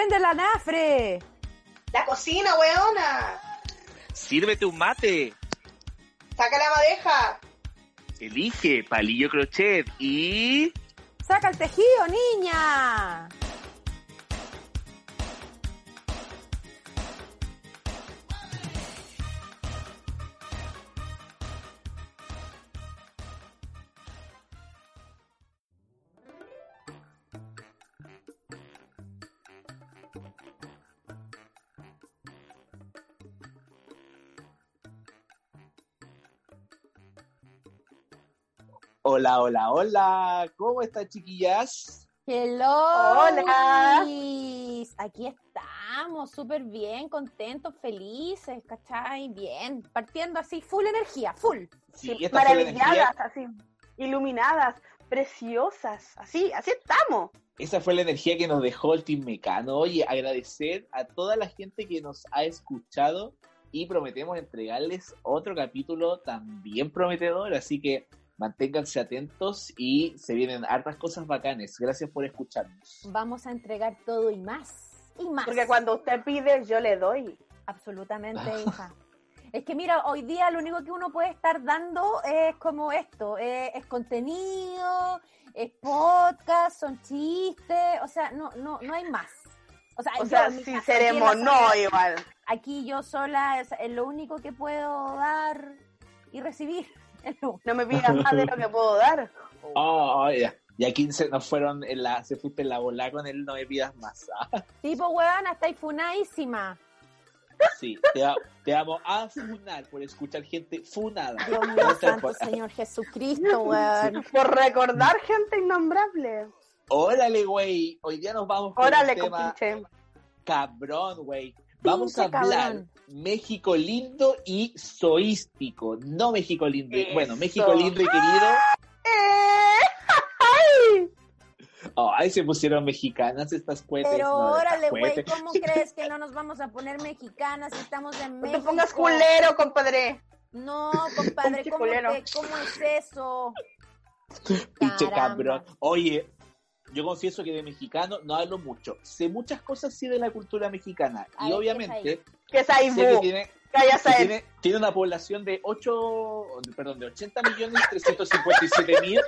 ¡Prende la nafre! La cocina, weona. Sírvete un mate. Saca la madeja. Elige palillo crochet y... ¡Saca el tejido, niña! Hola, hola, hola. ¿Cómo están, chiquillas? Hello. Hola. Aquí estamos, súper bien, contentos, felices, ¿cachai? Bien, partiendo así, full energía, full. Sí, energía. Maravilladas, así, iluminadas, preciosas. Así, así estamos. Esa fue la energía que nos dejó el Team Mecano. Oye, agradecer a toda la gente que nos ha escuchado y prometemos entregarles otro capítulo también prometedor, así que manténganse atentos y se vienen hartas cosas bacanes. Gracias por escucharnos. Vamos a entregar todo y más. Y más. Porque cuando usted pide, yo le doy. Absolutamente, hija. Es que mira, hoy día lo único que uno puede estar dando es como esto, eh, es contenido, es podcast, son chistes, o sea, no, no, no hay más. O sea, O yo sea, si casa, seremos no igual. Aquí yo sola es, es lo único que puedo dar y recibir. No me pidas más de lo que puedo dar. Oh, ya. Y aquí se nos fueron en la, se fuiste en la bola con él, no me pidas más. Tipo, weón, estáis funadísima. sí, te, va- te vamos a funar por escuchar gente funada. Dios mío, santo. Señor Jesucristo, weón. Por recordar gente innombrable. Órale, güey. Hoy día nos vamos con Órale, un tema cabrón, güey. Vamos a hablar cabrón. México lindo y soístico. No México lindo. y- Bueno. México lindo y querido. Eh, ¡ay! Oh, ahí se pusieron mexicanas estas cohetes. Pero no, órale, güey. ¿cómo crees que no nos vamos a poner mexicanas si estamos en No México? te pongas culero, compadre. No, compadre, ¿cómo, culero. te- ¿cómo es eso? Pinche cabrón. Oye, yo confieso que de mexicano no hablo mucho. Sé muchas cosas sí de la cultura mexicana. A y ver, obviamente Que es ahí, sé que tiene, Cállate. que tiene, tiene una población de 8, perdón, de 80 millones 357 mil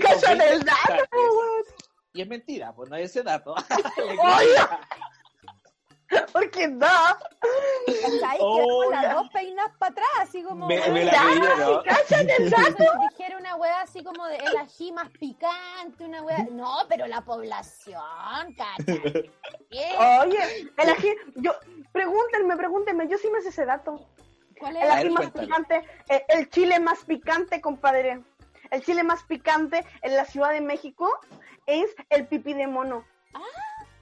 Cállate el dato, weón. Y es mentira, pues no hay ese dato. Oye. Porque no. ¿Cachai? Oh, que con las dos peinas para atrás, así como... Me, me la ¿no? Cállate el dato. Dijera una weá así como de el ají más picante, una weá... No, pero la población. ¿Qué? Oye, el ají, yo, pregúntenme, pregúntenme, yo sí me sé ese dato. ¿Cuál El es? A ají más picante, eh, el chile más picante, compadre. El chile más picante en la Ciudad de México es el pipí de mono. Ah.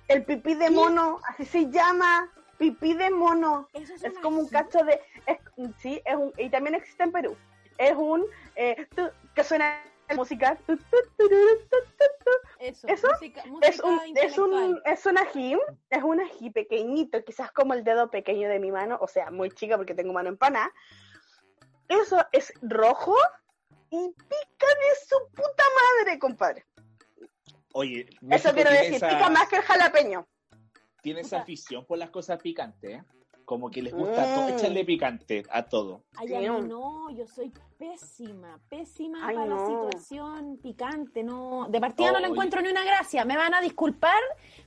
El pipí de mono, así se llama, pipí de mono. Eso es, como un cacho de, es, sí, es un, y también existe en Perú. Es un, eh, tu- que suena música, tu, tu, tururu, tu, tu, tu. Eso, ¿Eso? música, música es un, es un, es un ají, es un ají pequeñito, quizás como el dedo pequeño de mi mano, o sea, muy chica porque tengo mano empanada. Eso es rojo y pica de su puta madre, compadre. Oye, Eso quiero decir, esa- pica más que el jalapeño. Tiene esa afición por las cosas picantes, ¿eh? Como que les gusta Mm. todo, echarle picante a todo. Ay, no, yo soy pésima, pésima Ay, para no. la situación picante, no. De partida no le encuentro ni una gracia, me van a disculpar,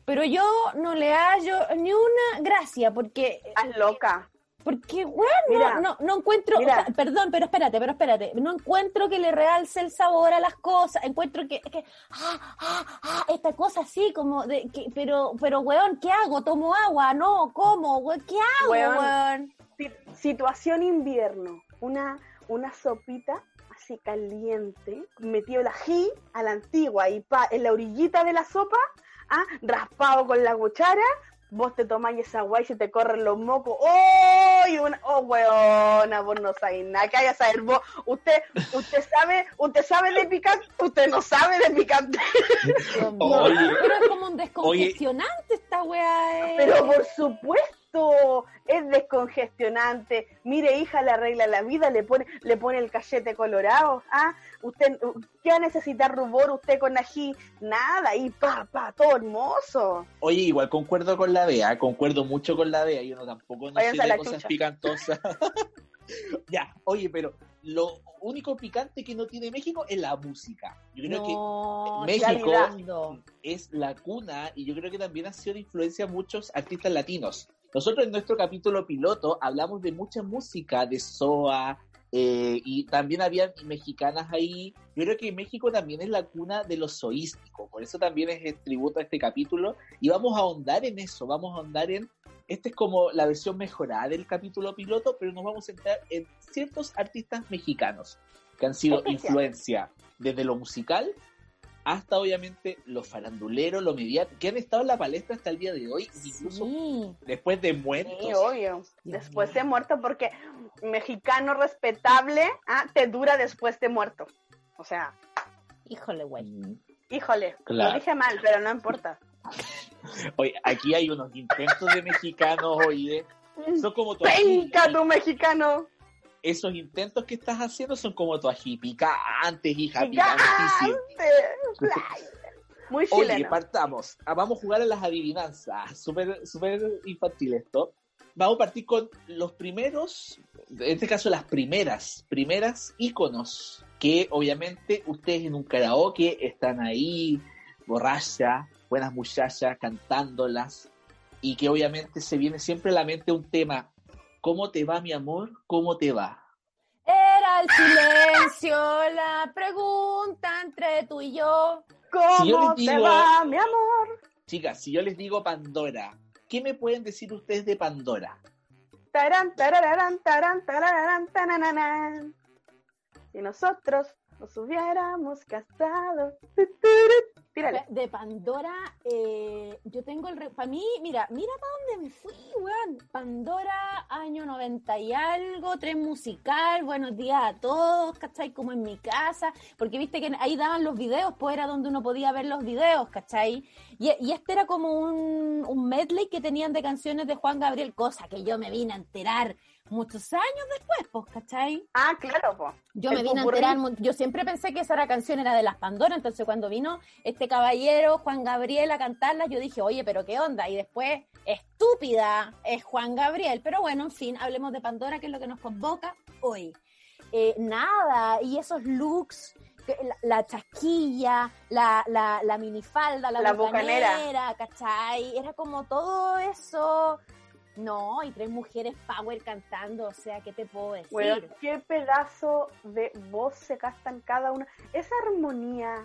pero yo no le hallo ni una gracia, porque, Estás loca. Porque, bueno, Mira, no, no encuentro, o mira. sea, perdón, pero espérate, pero espérate, no encuentro que le realce el sabor a las cosas, encuentro que, que ah, ah, ah, esta cosa así, como de, que, pero, pero, weón, ¿qué hago? ¿Tomo agua? No, ¿cómo? weón? ¿Qué hago, Weón. weón? Si- situación invierno, una, una sopita casi caliente, metido el ají a la antigua y pa, en la orillita de la sopa, ah, raspado con la cuchara, vos te tomáis esa guay y se te corren los mocos. ¡Oh! Y una, ¡Oh, weona! Vos no sabés nada. Que haya saber vos. Usted, usted sabe, usted sabe de picante, usted no sabe de picante. Pero es como un descongestionante esta weá. eh. Pero por supuesto, es descongestionante. Mire, hija, le arregla la vida, le pone, le pone el cachete colorado. ¿ah? Usted, ¿qué va a necesitar rubor usted con ají? Nada, y pa, pa, todo hermoso. Oye, igual concuerdo con la Bea, concuerdo mucho con la Bea, yo no tampoco no sé de cosas chucha. picantosas. ya, oye, pero lo único picante que no tiene México es la música. Yo creo que no, México- Fernando. es la cuna y yo creo que también ha sido de influencia a muchos artistas latinos. Nosotros en nuestro capítulo piloto hablamos de mucha música, de SOA, eh, y también habían mexicanas ahí. Yo creo que México también es la cuna de lo soístico, por eso también es el tributo a este capítulo, y vamos a ahondar en eso, vamos a ahondar en... Esta es como la versión mejorada del capítulo piloto, pero nos vamos a centrar en ciertos artistas mexicanos que han sido Especial. influencia desde lo musical hasta obviamente los faranduleros, lo mediático, que han estado en la palestra hasta el día de hoy, incluso Sí. después de muertos. Sí, obvio. Después de muerto, porque mexicano respetable ah, te dura después de muerto. O sea, Híjole, güey. Mm. híjole, Claro. lo dije mal, pero no importa. Oye, aquí hay unos intentos de mexicanos, oye, son como tu ¡Penca tu mexicano! Esos intentos que estás haciendo son como tu ají picantes, hija, ¡Gigante! Muy Oye, chileno. partamos. Ah, Vamos a jugar a las adivinanzas. Súper súper infantil esto. Vamos a partir con los primeros, en este caso las primeras, primeras íconos que obviamente ustedes en un karaoke están ahí, borracha, buenas muchachas, cantándolas, y que obviamente se viene siempre a la mente un tema. ¿Cómo te va, mi amor? ¿Cómo te va? El silencio la pregunta entre tú y yo. ¿Cómo Si yo les te va, mi amor? Chicas, si yo les digo Pandora, ¿qué me pueden decir ustedes de Pandora? Tarán, tarararán, tarán, tananana. Si nosotros nos hubiéramos casado. De Pandora, eh, yo tengo el... Para mí, mira, mira para dónde me fui, weón. Pandora, año 90 y algo, tren musical, buenos días a todos, ¿cachai? Como en mi casa, porque viste que ahí daban los videos, pues era donde uno podía ver los videos, ¿cachai? Y, y este era como un, un medley que tenían de canciones de Juan Gabriel, cosa que yo me vine a enterar muchos años después, pues, ¿cachai? Ah, claro, po. Yo El me vine a enterar, yo siempre pensé que esa era canción era de las Pandora, entonces cuando vino este caballero, Juan Gabriel, a cantarla, yo dije, oye, pero qué onda, y después, estúpida, es Juan Gabriel, pero bueno, en fin, hablemos de Pandora, que es lo que nos convoca hoy. Eh, nada, y esos looks, la, la chasquilla, la, la, la minifalda, la, La bucanera. ¿cachai? Era como todo eso. No, y tres mujeres power cantando, o sea, ¿qué te puedo decir? Weón, qué pedazo de voz se gastan cada una. Esa armonía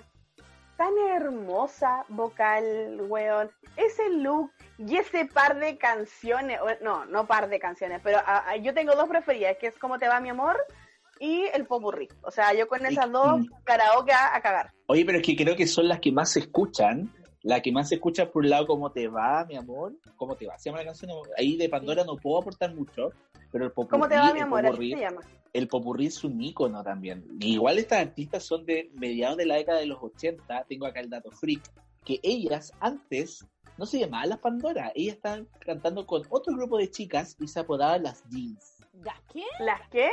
tan hermosa vocal, weón. Ese look y ese par de canciones. o- No, no par de canciones, pero ah, ah, yo tengo dos preferidas, que es Cómo te va mi amor y el popurrí. O sea, yo con esas dos karaoke a, a cagar. Oye, pero es que creo que son las que más se escuchan. La que más se escucha por un lado, ¿cómo te va, mi amor? ¿Cómo te va? Se llama la canción. Ahí de Pandora no puedo aportar mucho, pero el popurrí, ¿Cómo te va mi el amor? Popurrí, se llama. el popurrí es un ícono también. Igual estas artistas son de mediados de la década de los 80. Tengo acá el dato freak. Que ellas antes no se llamaban las Pandora. Ellas estaban cantando con otro grupo de chicas y se apodaban las Jeans. ¿Ya qué? ¿Las qué?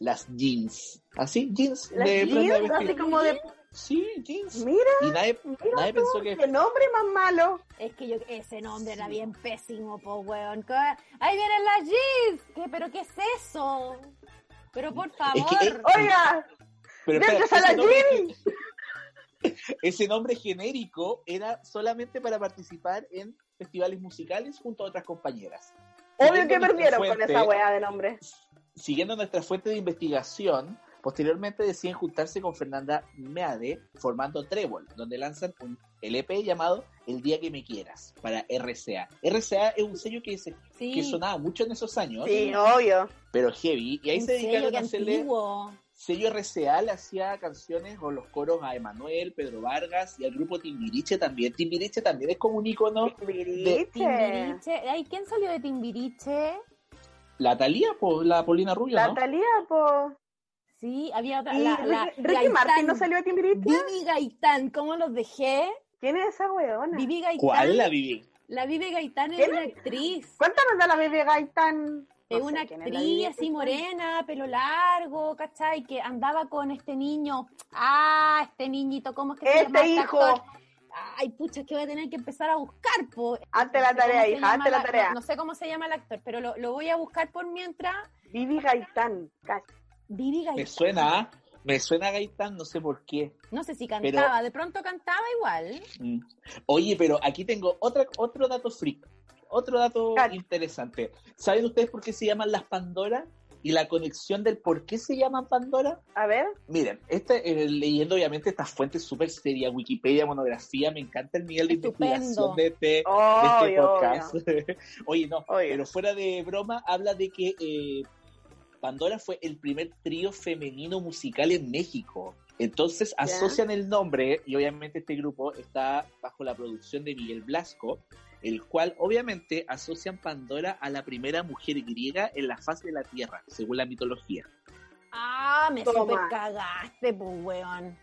Las Jeans. ¿Así? Jeans. ¿Las de jeans? Así como de... Sí, jeans. Mira, Y nadie, mira nadie tú, pensó que qué nombre más malo. Es que yo, ese nombre era bien pésimo, po, weón. Ahí vienen las jeans. ¿Qué? ¿Pero qué es eso? Pero por favor. Es que, eh, Oiga, Pero ¡Dentro espera, a ese, la nombre, ese nombre genérico era solamente para participar en festivales musicales junto a otras compañeras. obvio Siguiendo que perdieron con esa weá de nombre. Siguiendo nuestra fuente de investigación, posteriormente deciden juntarse con Fernanda Meade formando Trébol, donde lanzan un LP llamado El Día que Me Quieras para RCA. RCA es un sello que, se- sí. que sonaba mucho en esos años, Sí, obvio. pero heavy, y ahí Un se dedicaron a hacerle... antiguo. sello RCA le hacía canciones o los coros a Emanuel, Pedro Vargas y al grupo Timbiriche también. Timbiriche también es como un icono. Timbiriche. Timbiriche. Ay, ¿quién salió de Timbiriche? La Talía, pues, la Polina Rubio, La ¿no? Talía, po. Sí, había otra. Y La, la, Ricky, Martin no salió de Timbiriche. Vivi Gaitán, ¿cómo los dejé? ¿Quién es esa weona? Vivi Gaitán. ¿Cuál la Vivi? La Vivi Gaitán es ¿Quién una actriz. Cuéntanos de la bebé Gaitán. Es No una es Vivi actriz así morena, pelo largo, ¿cachai? Que andaba con este niño. Ah, este niñito, ¿cómo es que se Este llama? hijo. actor? Ay, pucha, que voy a tener que empezar a buscar, po. Hazte la No sé tarea, cómo se hija, llama hazte la la- tarea. No, no sé cómo se llama el actor, pero lo, lo voy a buscar por mientras. Vivi Gaitán. Cach- Vivi Gaitán. Me suena, me suena Gaitán, no sé por qué. No sé si Pero- cantaba, de pronto cantaba igual. Mm. Oye, pero aquí tengo otra, otro dato freak, otro dato interesante. ¿Saben ustedes por qué se llaman las Pandora? Y la conexión del por qué se llaman Pandora. A ver. Miren, este, eh, leyendo obviamente estas fuentes súper serias, Wikipedia, monografía, me encanta el nivel de investigación de este, de este Obvio, podcast. Oye, no, Obvio. pero fuera de broma, habla de que eh, Pandora fue el primer trío femenino musical en México. Entonces asocian el nombre, y obviamente este grupo está bajo la producción de Miguel Blasco, el cual obviamente asocian Pandora a la primera mujer griega en la faz de la Tierra, según la mitología. Ah, me Toma. super cagaste, pues, weón.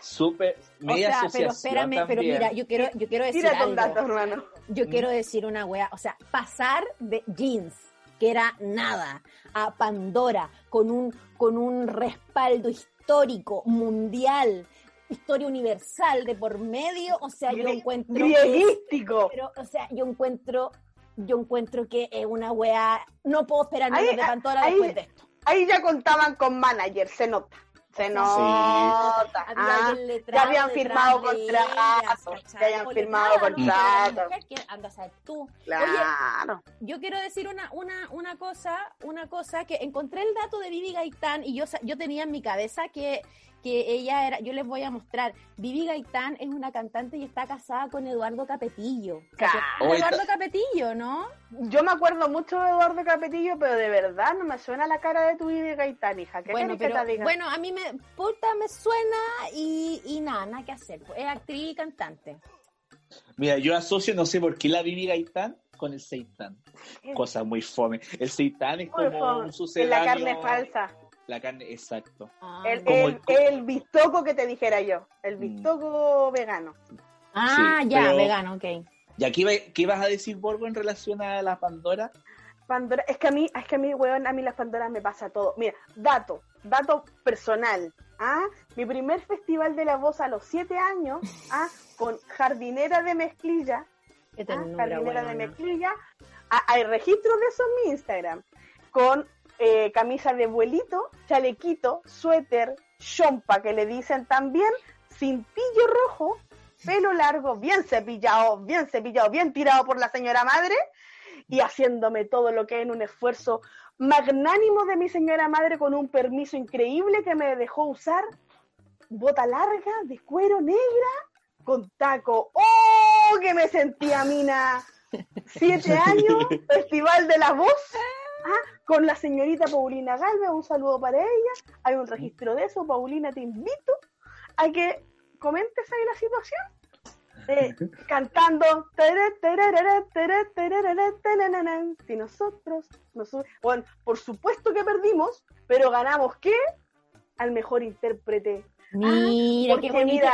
Súper, O sea, pero espérame, pero mira, yo quiero, yo quiero decir Tira con algo. datos, hermano. Yo Mm. quiero decir una wea, o sea, pasar de jeans, que era nada, a Pandora, con un, con un respaldo histórico, mundial, historia universal de por medio, o sea, yo encuentro Grieguístico. pero, o sea, yo encuentro, yo encuentro que es una wea, no puedo esperar menos de Pandora ahí- después de esto. Ahí ya contaban con manager, se nota. Se Sí. nota. Había Ah, ya habían firmado contratos, ya habían firmado contratos. anda a saber tú. Oye, Claro. yo quiero decir una, una, una cosa, una cosa que encontré el dato de Vivi Gaitán y yo, yo tenía en mi cabeza que, que ella era, yo les voy a mostrar, Vivi Gaitán es una cantante y está casada con Eduardo Capetillo. Ca- Oye, Eduardo Capetillo, ¿no? Yo me acuerdo mucho de Eduardo Capetillo, pero de verdad no me suena la cara de tu Vivi Gaitán, hija. ¿Qué Bueno, querés que pero te diga? bueno, a mí me, puta, me suena y, y nada, nada que hacer. pues, Es actriz y cantante. Mira, yo asocio, no sé por qué la Vivi Gaitán con el seitán. Cosa muy fome. El seitán es Muy como fome. un Es sucedáneo. la carne falsa. La carne, exacto. Ah, El, el, el- el bistoco que te dijera yo. El Mm. bistoco vegano. Ah, Sí, ya, pero- vegano, ok. ¿Y aquí qué vas a decir, Borgo, en relación a la Pandora? Pandora, es que a mí, es que a mí, weón, a mí las Pandoras me pasa todo. Mira, dato, dato personal. ¿ah? Mi primer festival de la voz a los siete años, ¿ah? con jardinera de mezclilla, Qué ¿ah? ternura, jardinera de mezclilla. Ah, hay registros de eso en mi Instagram. Con eh, camisa de vuelito, chalequito, suéter, chompa, que le dicen también, cintillo rojo, pelo largo, bien cepillado, bien cepillado, bien tirado por la señora madre, y haciéndome todo lo que es en un esfuerzo magnánimo de mi señora madre con un permiso increíble que me dejó usar bota larga de cuero negra con taco. ¡Oh! Que me sentía mina. Siete años, Festival de la Voz, ah, con la señorita Paulina Galvez, un saludo para ella. Hay un registro de eso, Paulina, te invito a que comentes ahí la situación. Eh, cantando si nosotros, nosotros bueno, por supuesto que perdimos pero ganamos ¿qué? al mejor intérprete Mira, porque qué bonito. Mira,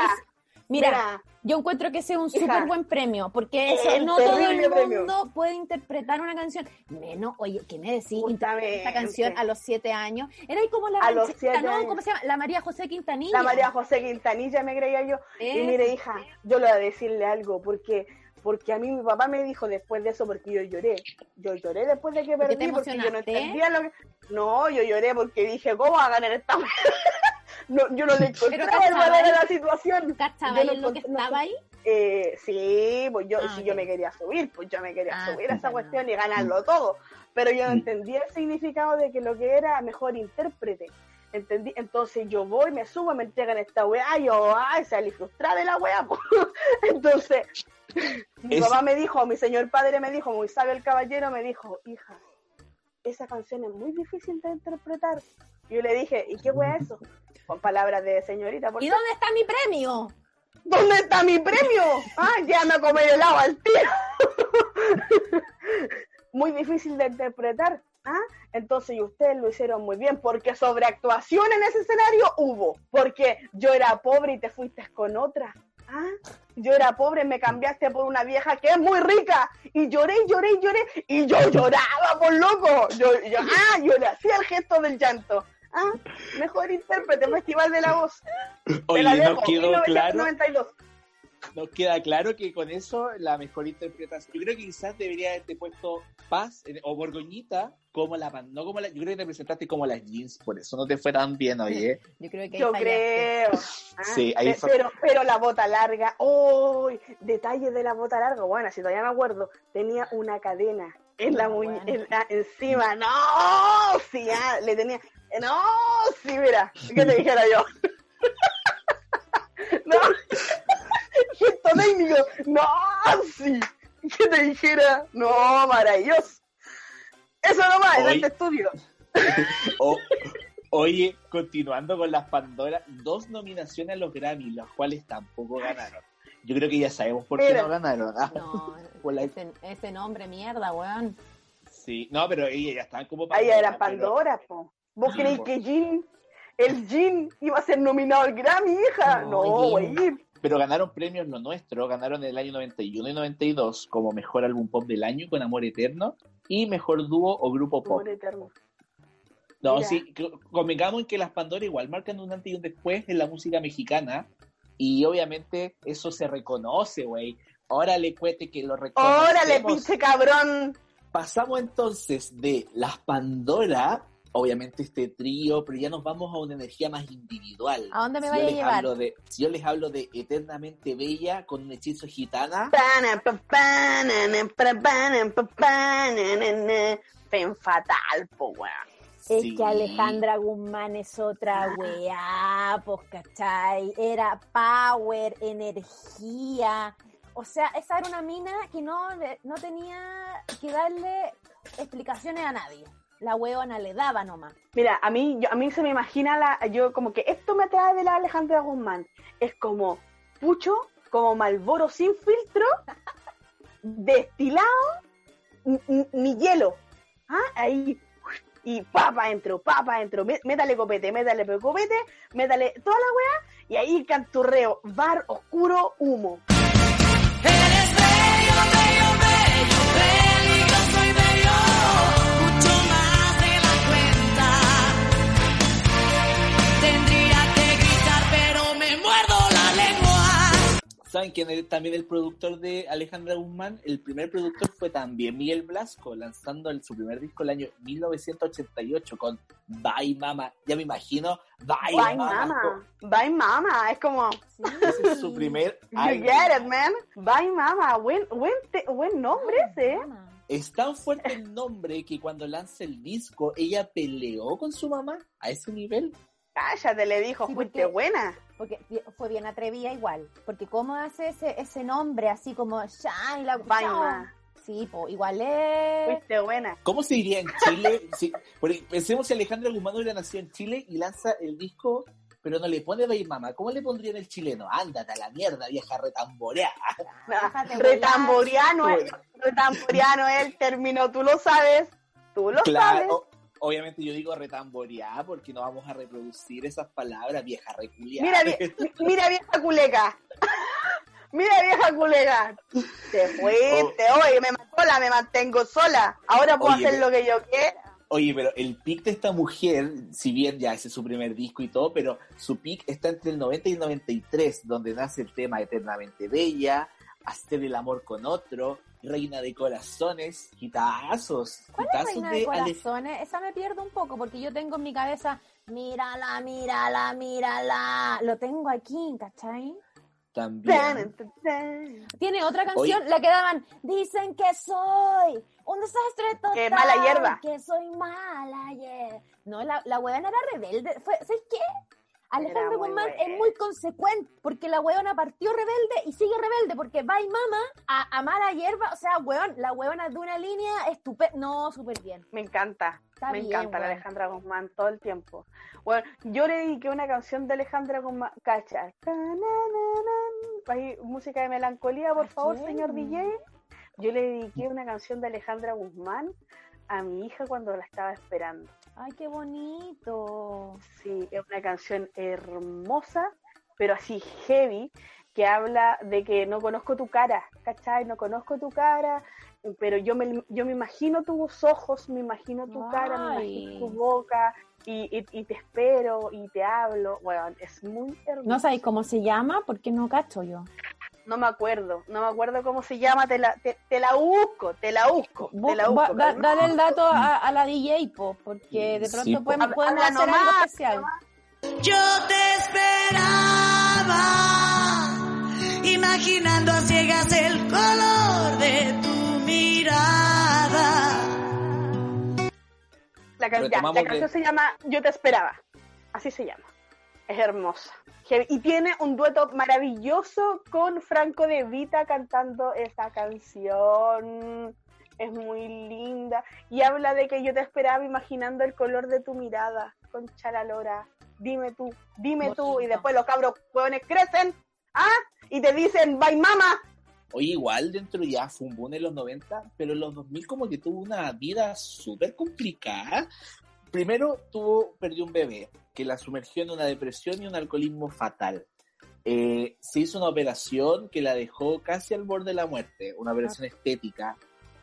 Mira, yo encuentro que ese es un súper buen premio, porque eso es no todo el premio. mundo puede interpretar una canción. Menos, oye, ¿qué me decís? Interpretar esta canción a los siete años. Era ahí como la A los siete. ¿Cómo se llama? La María José Quintanilla. la María José Quintanilla me creía yo y mire hija yo le voy a decirle algo porque porque a mí mi papá me dijo después de eso porque yo lloré yo lloré después de que ¿Por qué te perdí porque yo no entendía lo que no yo lloré porque dije cómo va a ganar esta mujer? No, yo no le encontré Pero el valor a ¿cachai? la situación ¿Cachaba yo no en lo que estaba ahí? Eh, sí, pues yo, Ah, si yo me quería subir, pues yo me quería Ah, subir a esa cuestión y ganarlo todo. Pero yo no Mm. entendía el significado de que lo que era mejor intérprete. Entendí, entonces yo voy, me subo, me entregan esta weá, y yo, ay, salí frustrada de la weá. Entonces, mi Es- papá me dijo, mi señor padre me dijo, muy sabio el caballero, me dijo, hija, esa canción es muy difícil de interpretar, Y yo le dije, ¿y qué wea es eso? Con palabras de señorita. ¿por ¿Y dónde está mi premio? ¿Dónde está mi premio? Ah, ya me comer helado al tiro. Muy difícil de interpretar. ¿ah? Entonces, y ustedes lo hicieron muy bien, porque sobreactuación en ese escenario hubo. Porque yo era pobre y te fuiste con otra. ¿ah? Yo era pobre, me cambiaste por una vieja que es muy rica. Y lloré, y lloré, y lloré. Y yo lloraba, por loco. Yo, yo, ah, yo le hacía el gesto del llanto. Ah, mejor intérprete, Festival de la Voz. Oye, la nos quedó claro, 1992. nos queda claro que con eso la mejor interpretación. Yo creo que quizás debería haberte puesto Paz eh, o Borgoñita como la pan- no como la, yo creo que te presentaste como las jeans, por eso no te fue tan bien, oye. Yo creo que ahí Yo fallaste. creo. Ah, Sí, ahí pero, pero la bota larga, ¡uy! Detalles de la bota larga. Bueno, si todavía me acuerdo, tenía una cadena en la Muy muñe- bueno. en la- encima. ¡No! Sí, ah, le tenía. ¡No! Sí, mira, ¿qué te dijera yo? ¡No! Gesto técnico. ¡No! Sí. ¿Qué te dijera? No, maravilloso. Eso nomás, en este estudio. Oye, continuando con las Pandora, dos nominaciones a los Grammy, las cuales tampoco ganaron. Yo creo que ya sabemos por qué Pero- no ganaron. Ah, No, Por la- ese, ese nombre, mierda, weón. Sí, no, pero ellas ya estaban como Ahí era pero- Pandora, po. ¿Vos Sí, creéis que Jean, el Jean, iba a ser nominado al Grammy, hija? No, güey. Pero ganaron premios lo nuestro, ganaron en el año 91 y 92 como mejor álbum pop del año con Amor Eterno y mejor dúo o grupo pop. Amor eterno. No, Mira. sí, convengamos en que las Pandora igual marcan un antes y un después en la música mexicana y obviamente eso se reconoce, güey. Ahora le cuete que lo reconocemos. Órale, pinche cabrón. Pasamos entonces de las Pandora, obviamente este trío, pero ya nos vamos a una energía más individual. ¿A dónde me Si vaya a les llevar? hablo de- si yo les hablo de Eternamente Bella con un hechizo gitana. Fen fatal, po, weón. Es sí. que Alejandra Guzmán es otra weá, pues, ¿cachai? Era power, energía. O sea, esa era una mina que no, no tenía que darle explicaciones a nadie. La weona le daba nomás. Mira, a mí, yo, a mí se me imagina la, yo como que esto me atrae de la Alejandra Guzmán. Es como pucho, como Malboro sin filtro, destilado, ni hielo. ¿Ah? Ahí. Y papa adentro, papa adentro, mé- métale copete, métale copete, métale toda la weá, y ahí canturreo, bar oscuro, humo. ¿Saben quién es también el productor de Alejandra Guzmán? El primer productor fue también Miguel Blasco, lanzando el- su primer disco el año 1988 con Bye Mama. Ya me imagino, Bye, Bye Mama. mama, bye mama, es como. Ese es su primer you álbum. get it, man. Bye mama, buen, buen, te- buen nombre ese. ¿eh? Es tan fuerte el nombre que cuando lanza el disco, ella peleó con su mamá a ese nivel. Cállate, le dijo, Sí, fuiste porque- buena. Porque fue bien atrevida igual. Porque cómo hace ese, ese nombre así como Shine, la Vaina. Sí, po, igual es. Fuiste buena. ¿Cómo se diría en Chile? Porque pensemos si Alejandra Guzmán hubiera nacido en Chile y lanza el disco, pero no le pone Bye Mama. ¿Cómo le pondrían el chileno? Ándate a la mierda, vieja retamborea. Déjate Retamboriano, es, retamboriano es el término, tú lo sabes. Tú lo sabes. Obviamente yo digo retamborear porque no vamos a reproducir esas palabras, vieja reculiada. Mira, vie- mira vieja culeca. Mira vieja culeca. Te fuiste, oye, me mató sola, me mantengo sola. Ahora puedo Oye, hacer pero- lo que yo quiera. Oye, pero el pic de esta mujer, si bien ya ese es su primer disco y todo, pero su pic está entre el 90 y el 93, donde nace el tema Eternamente Bella, Hacer el amor con otro, Reina de Corazones, hitazos, ¿Cuál es Reina de de Ale- Corazones? Esa me pierdo un poco porque yo tengo en mi cabeza, mírala, mírala, mírala. Lo tengo aquí, ¿cachai? también. Tiene otra canción, la que daban, dicen que soy un desastre total. Que mala hierba. Que soy mala hierba. No, la, la huevona era rebelde. Fue, ¿Sabes qué? Alejandra Guzmán es muy consecuente porque la huevona partió rebelde y sigue rebelde porque va y mama a, a mala hierba. O sea, huevón, la huevona es de una línea estupenda. No, súper bien. Me encanta. Está Me bien, encanta la weón. Alejandra Guzmán todo el tiempo. Bueno, yo le dediqué una canción de Alejandra Guzmán, cacha. Ahí, música de melancolía, por ¿A favor, señor DJ. Yo le dediqué una canción de Alejandra Guzmán a mi hija cuando la estaba esperando. Ay, qué bonito. Sí, es una canción hermosa, pero así heavy, que habla de que no conozco tu cara, ¿cachai? No conozco tu cara, pero yo me, yo me imagino tus ojos, me imagino tu cara, me imagino tu boca, y, y- y te espero, y te hablo. Bueno, es muy hermoso. ¿No sabéis cómo se llama? Porque no cacho yo. No me acuerdo, no me acuerdo cómo se llama, te la, te, te la busco, te la busco, Bu- te la va- busco. da- pero no- dale el dato a, a la DJ, po, porque de Sí, pronto po. podemos, podemos habla hacer algo especial. Yo te esperaba, imaginando a ciegas el color de tu mirada. La, can- ya, la de- canción se llama Yo te esperaba. Así se llama. Es hermosa. Y tiene un dueto maravilloso con Franco De Vita cantando esa canción. Es muy linda. Y habla de que yo te esperaba imaginando el color de tu mirada. Con Chalalora. Dime tú, dime tú. Y después los cabros hueones crecen. ¿Ah? Y te dicen, bye mama. Oye, igual dentro ya fue un boom en los 90, pero en los 2000 como que tuvo una vida súper complicada. Primero tuvo, perdió un bebé que la sumergió en una depresión y un alcoholismo fatal. Eh, se hizo una operación que la dejó casi al borde de la muerte, una operación estética.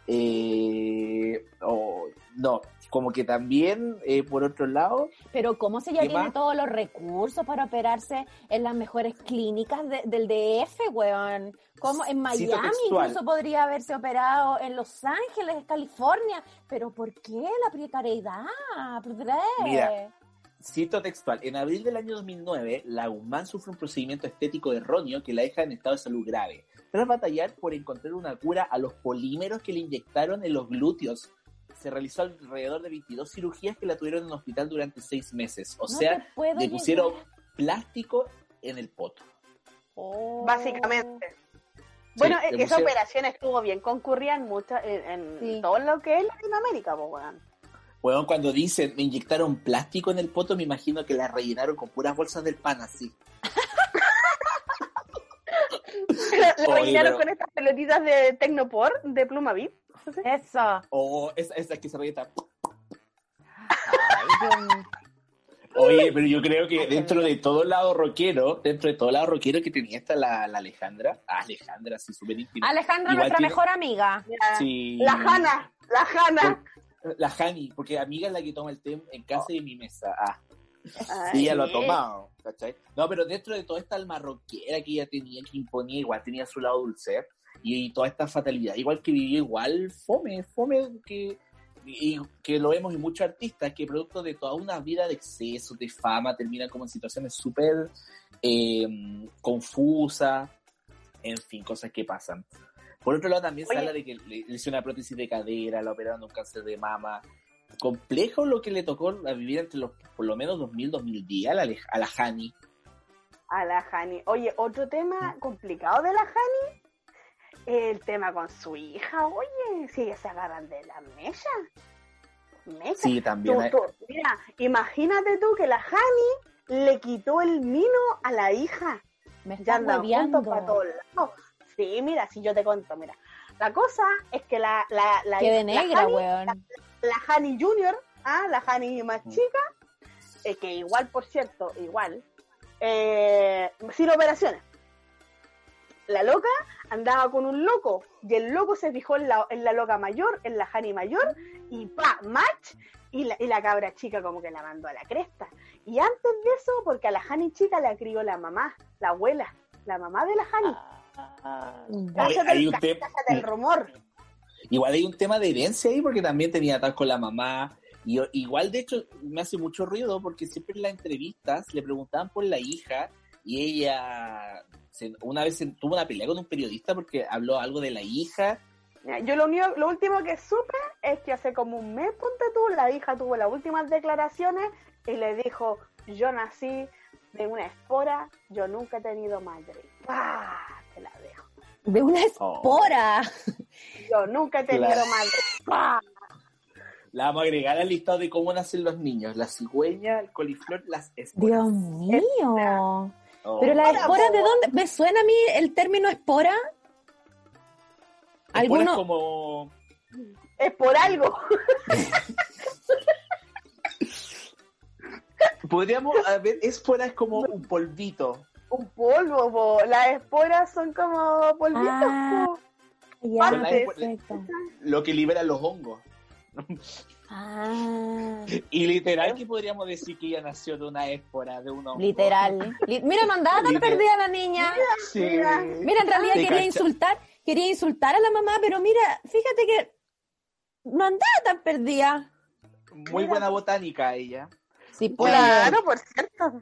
Eh, o- no, como que también, eh, por otro lado, Pero ¿cómo se ya ¿Qué tiene más? todos los recursos para operarse en las mejores clínicas de- del DF, weón? ¿Cómo? En Miami incluso podría haberse operado, en Los Ángeles, California. ¿Pero por qué la precariedad? Mira, Cito textual, en abril del año 2009, la Guzmán sufre un procedimiento estético erróneo que la deja en estado de salud grave, tras batallar por encontrar una cura a los polímeros que le inyectaron en los glúteos. Se realizó alrededor de 22 cirugías que la tuvieron en el hospital durante seis meses. O No sea, le pusieron llegar. plástico en el poto. Oh. Básicamente. Bueno, Sí, e- esa pusieron- operación estuvo bien. Concurrían muchas en, en Sí. todo lo que es Latinoamérica, pues, weón. Weón, cuando dicen me inyectaron plástico en el poto, me imagino que la rellenaron con puras bolsas del pan así. La rellenaron pero- con estas pelotitas de Tecnopor, de Pluma VIP. Eso. O esa, esa que se rellena. Oye, pero yo creo que dentro de todo el lado rockero, dentro de todo el lado rockero que tenía esta la, la Alejandra, ah, Alejandra, sí, súper íntima. Alejandra, Igual nuestra tiene- mejor amiga. Sí. La Jana, la Jana. La Hani, porque amiga es la que toma el té en casa y en mi mesa. Ah, Ay, y ella lo ha tomado, ¿cachai? No, pero dentro de toda esta alma rockera que ella tenía, que imponía, igual tenía su lado dulce, y, toda esta fatalidad, igual que vivió igual fome, fome que, y, que lo vemos en muchos artistas, que producto de toda una vida de exceso, de fama, terminan como en situaciones súper eh, confusas, en fin, cosas que pasan. Por otro lado, también se Oye. habla de que le, le hizo una prótesis de cadera, la operaron de un cáncer de mama. Complejo lo que le tocó a vivir entre los, por lo menos 2000, 2010 a la, a la Hani. A la Jani. Oye, otro tema complicado de la Jani, el tema con su hija. Oye, si se agarran de la mecha. Mecha. Sí, también. Tú- hay- tú, mira, imagínate tú que la Jani le quitó el mino a la hija. Me Ya andan juntos para todos lados. Sí, mira, si yo te cuento, mira. La cosa es que la, la, la, Qué de la negra, Jani- weón. la Hani Junior, ah, la Hani más Mm. chica, eh, que igual, por cierto, igual, eh, sin operaciones. La loca andaba con un loco y el loco se fijó en la, en la loca mayor, en la Hani mayor, y pa, match, y la, y la cabra chica como que la mandó a la cresta. Y antes de eso, porque a la Hani chica la crió la mamá, la abuela, la mamá de la Hani. Ah, un te- cállate el rumor. Igual hay un tema de herencia ahí porque también tenía tal con la mamá. Y igual, de hecho, me hace mucho ruido porque siempre en las entrevistas le preguntaban por la hija y ella se- una vez se- tuvo una pelea con un periodista porque habló algo de la hija. Yo lo, único, lo último que supe es que hace como un mes, ponte tú, la hija tuvo las últimas declaraciones y le dijo, yo nací de una espora, yo nunca he tenido madre. ¡Pah! Te la dejo. De una Oh. Nunca he tenido Claro. madre. ¡Pah! La vamos a agregar al listado de cómo nacen los niños. La cigüeña, el coliflor, las esporas. Dios mío. Oh. Pero las Espora, esporas, ¿de dónde? ¿Me suena a mí el término espora? ¿Alguno? como... Es por algo. Podríamos, a ver, espora es como un polvito. Un polvo, po. Las esporas son como polvitos, Ah. po. Ya, Antes. perfecto. Lo que libera los hongos. Ah, Y literal que podríamos decir que ella nació de una espora, de un hongo. literal. Li- Mira, no andaba tan Literal. perdida la niña. Sí. Mira. Mira, en realidad quería insultar, quería insultar a la mamá, pero mira, fíjate que no andaba tan perdida. Muy buena botánica ella. Sí, pues. Claro, por cierto.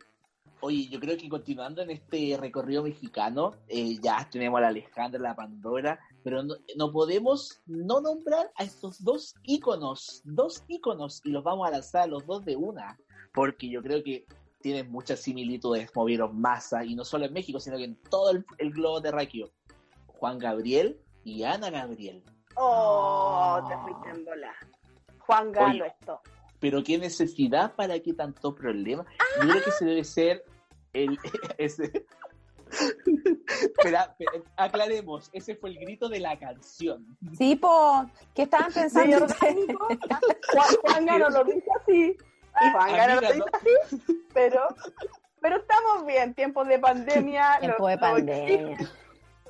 Oye, yo creo que continuando en este recorrido mexicano, eh, ya tenemos a la Alejandra, la Pandora, pero no, no podemos no nombrar a estos dos íconos, dos íconos, y los vamos a lanzar a los dos de una, porque yo creo que tienen muchas similitudes, movieron masa, y no solo en México, sino que en todo el, el globo terráqueo. Juan Gabriel y Ana Gabriel. Oh, te fuiste en bola. Juan Galo Oye. esto. Pero qué necesidad, para qué tanto problema. Yo creo que se debe ser el ese. Espera, aclaremos, ese fue el grito de la canción. Sí, po, ¿qué estaban pensando? Orgánico. Juan, Juan Galo lo dice así. Juan Galo lo Amiga, dice así. Pero, pero estamos bien. Tiempos de pandemia. Tiempo lo- de lo pandemia.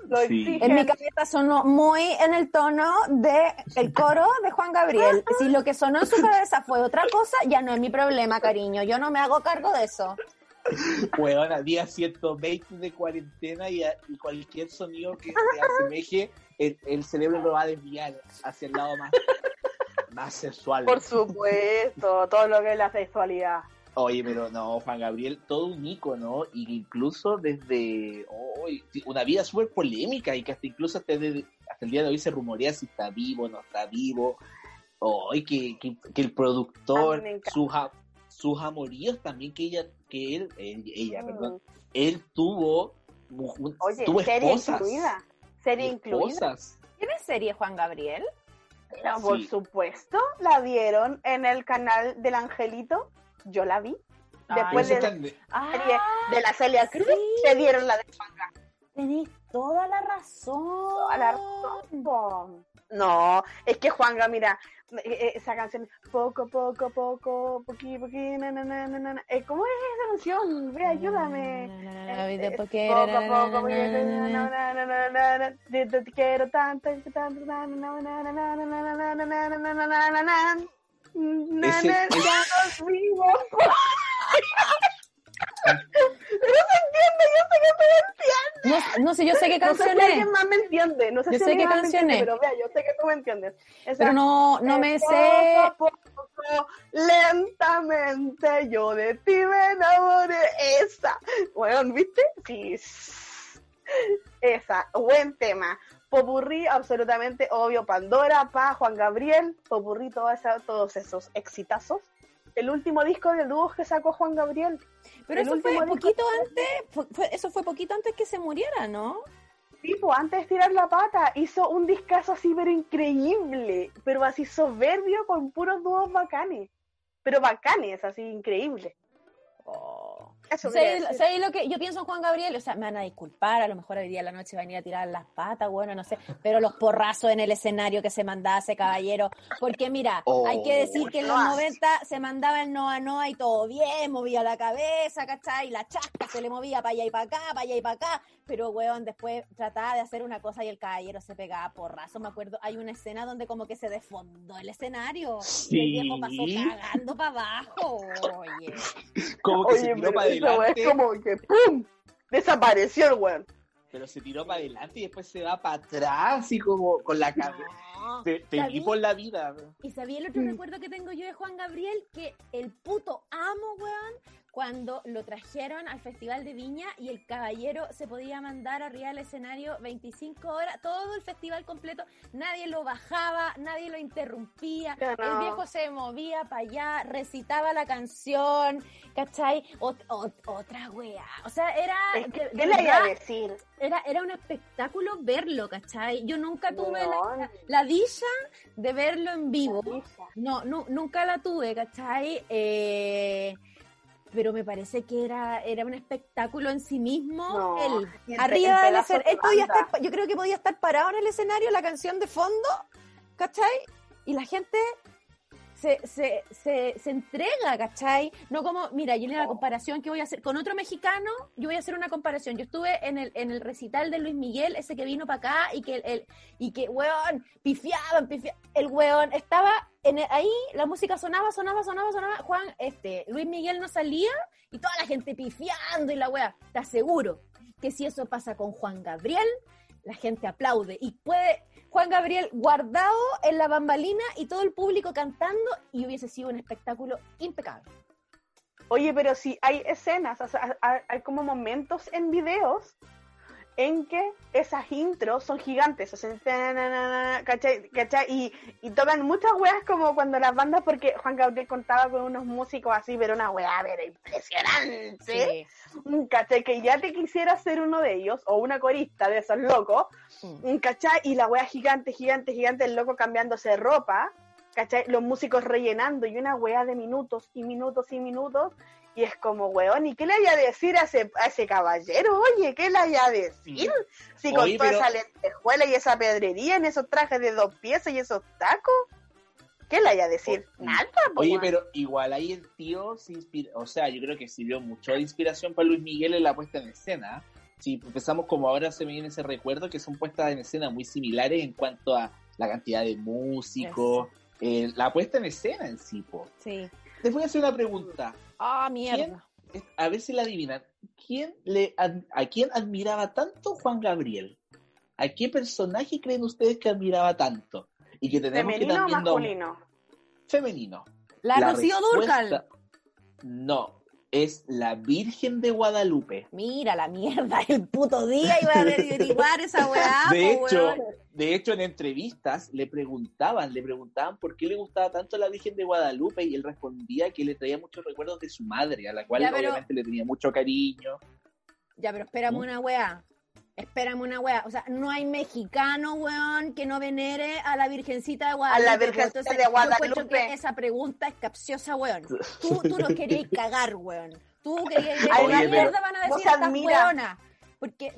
Lo Sí. En mi cabeza sonó muy en el tono de el coro de Juan Gabriel. Si lo que sonó en su cabeza fue otra cosa, ya no es mi problema, cariño. Yo no me hago cargo de eso. Weón, día 120 de cuarentena y, a- y cualquier sonido que se asemeje, el, el cerebro lo va a desviar hacia el lado más, más sexual. Por supuesto, todo lo que es la sexualidad. Oye, pero no, Juan Gabriel, todo un ícono, y incluso desde oh, una vida súper polémica, y que hasta incluso hasta, el día de hoy se rumorea si está vivo o no está vivo, hoy que, que, que el productor, encanta. sus, sus amoríos también, que ella, que él, él- ella, Mm. perdón, él tuvo, un- Oye, tuvo serie esposas. incluida. Serie incluida. ¿Tiene serie Juan Gabriel? Pero por Sí. supuesto, la dieron en el canal del Angelito. Yo la vi. Después de, en- serie de la Celia Cruz, Ah, sí. se dieron la de Tenés toda la razón. toda la razón. No, es que Juanga, mira, esa canción, poco, poco, poco, poqui, poqui, na, na, na, na, ¿Cómo es esa canción? Ve, ayúdame. Poco, poco, te quiero tanto, tanto, no, no sé, yo sé qué No sé canción si es, más me entiende. No sé Yo si sé qué canción es. Pero vea, yo sé que tú me entiendes. Esa- pero no, no me eh, sé. Poco poco, lentamente, yo de ti me enamoré. Esa. Bueno, ¿viste? Sí. Esa. Buen tema. Popurrí, absolutamente obvio. Pandora, Pa, Juan Gabriel. Popurrí, todo esa- todos esos exitazos. El último disco del dúo que sacó Juan Gabriel. Pero el eso fue poquito antes, fue- fue- eso fue poquito antes que se muriera, ¿no? Tipo, antes de tirar la pata, hizo un discazo así, pero increíble, pero así soberbio con puros dúos bacanes. Pero bacanes, así, increíble. Eso quería ¿Sabes decir. sabes lo que yo pienso en Juan Gabriel? O sea, me van a disculpar, a lo mejor hoy día a la noche va a venir a tirar las patas, bueno, no sé, pero los porrazos en el escenario que se mandaba ese caballero, porque mira, Oh, hay que decir que en los no. 90 se mandaba el Noa Noa y todo bien, movía la cabeza, ¿cachai? La chasca se le movía para allá y para acá, para allá y para acá, pero weón, después trataba de hacer una cosa y el caballero se pegaba porrazo, me acuerdo, hay una escena donde como que se desfondó el escenario y el viejo pasó Sí. cagando para abajo, oye. Como que se Oye, tiró para weá adelante, es como que ¡pum! Desapareció el weón. pero se tiró para adelante y después se va para atrás y como con la cabeza. No. Te, te por la vida. Y sabía el otro Mm. recuerdo que tengo yo de Juan Gabriel, que el puto amo, weón, cuando lo trajeron al Festival de Viña y el caballero se podía mandar arriba del escenario 25 horas, todo el festival completo, nadie lo bajaba, nadie lo interrumpía, no. el viejo se movía para allá, recitaba la canción, ¿cachai? Ot- ot- otra wea, o sea, era, Es que, de- de ¿Qué le iba a decir? era, era un espectáculo verlo, ¿cachai? Yo nunca tuve la, dicha de verlo en vivo. No, nu- nunca la tuve, ¿cachai? Eh, pero me parece que era, era un espectáculo en sí mismo. No, el arriba el del escenario. de Él podía banda. estar, yo creo que podía estar parado en el escenario, la canción de fondo, ¿cachai? Y la gente se, se, se, se entrega, ¿cachai? No como, mira, yo en la comparación que voy a hacer con otro mexicano, yo voy a hacer una comparación. Yo estuve en el, en el recital de Luis Miguel, ese que vino para acá y que, el, y que, weón, pifiaban, pifiaban. El weón estaba en el- ahí, la música sonaba, sonaba, sonaba, sonaba. Juan, este, Luis Miguel no salía y toda la gente pifiando y la wea. Te aseguro que si eso pasa con Juan Gabriel, la gente aplaude y puede Juan Gabriel guardado en la bambalina y todo el público cantando y hubiese sido un espectáculo impecable. Oye, pero sí hay escenas, o sea, hay como momentos en videos en que esas intros son gigantes, o sea, tananana, ¿cachai? ¿cachai? Y, y tocan muchas weas como cuando las bandas, porque Juan Gabriel contaba con unos músicos así, pero una wea, pero impresionante, ¿cachai? Que ya te quisiera ser uno de ellos, o una corista de esos locos, Mm. ¿cachai? Y la wea gigante, gigante, gigante, el loco cambiándose de ropa, ¿cachai? Los músicos rellenando y una wea de minutos y minutos y minutos. Y es como, weón, ¿y qué le haya a decir a ese, a ese caballero? Oye, ¿qué le haya a decir? Si con Oye, toda pero- esa lentejuela y esa pedrería en esos trajes de dos piezas y esos tacos, ¿qué le haya a decir? Nada, po, Oye, weón. pero igual ahí el tío se inspira, o sea, yo creo que sirvió mucho de inspiración para Luis Miguel en la puesta en escena. Si empezamos como ahora se me viene ese recuerdo, que son puestas en escena muy similares en cuanto a la cantidad de músicos, eh, la puesta en escena en sí. po. Sí. Les voy a hacer una pregunta. Ah, ¿Quién, mierda. a ver si la adivinan, ¿quién le, ad- ¿a quién admiraba tanto Juan Gabriel? ¿A qué personaje creen ustedes que admiraba tanto? Y que tenemos que ¿Femenino o también nom- masculino? Femenino. La, Rocío respuesta- Durcal. No, es la Virgen de Guadalupe. Mira la mierda, el puto día iba a averiguar esa weá. De hecho, weón. de hecho, en entrevistas le preguntaban, le preguntaban por qué le gustaba tanto la Virgen de Guadalupe y él respondía que le traía muchos recuerdos de su madre, a la cual Ya, pero- obviamente le tenía mucho cariño. Ya, pero espérame ¿Mm? una weá. Espérame una weá. O sea, no hay mexicano, weón, que no venere a la Virgencita de Guadalupe. A la Virgencita entonces, de yo Guadalupe. que esa pregunta es capciosa, weón. Tú, tú nos querías cagar, weón. Tú querías decir, Ay, ¿qué Oye, mierda van a decir estas weonas? Porque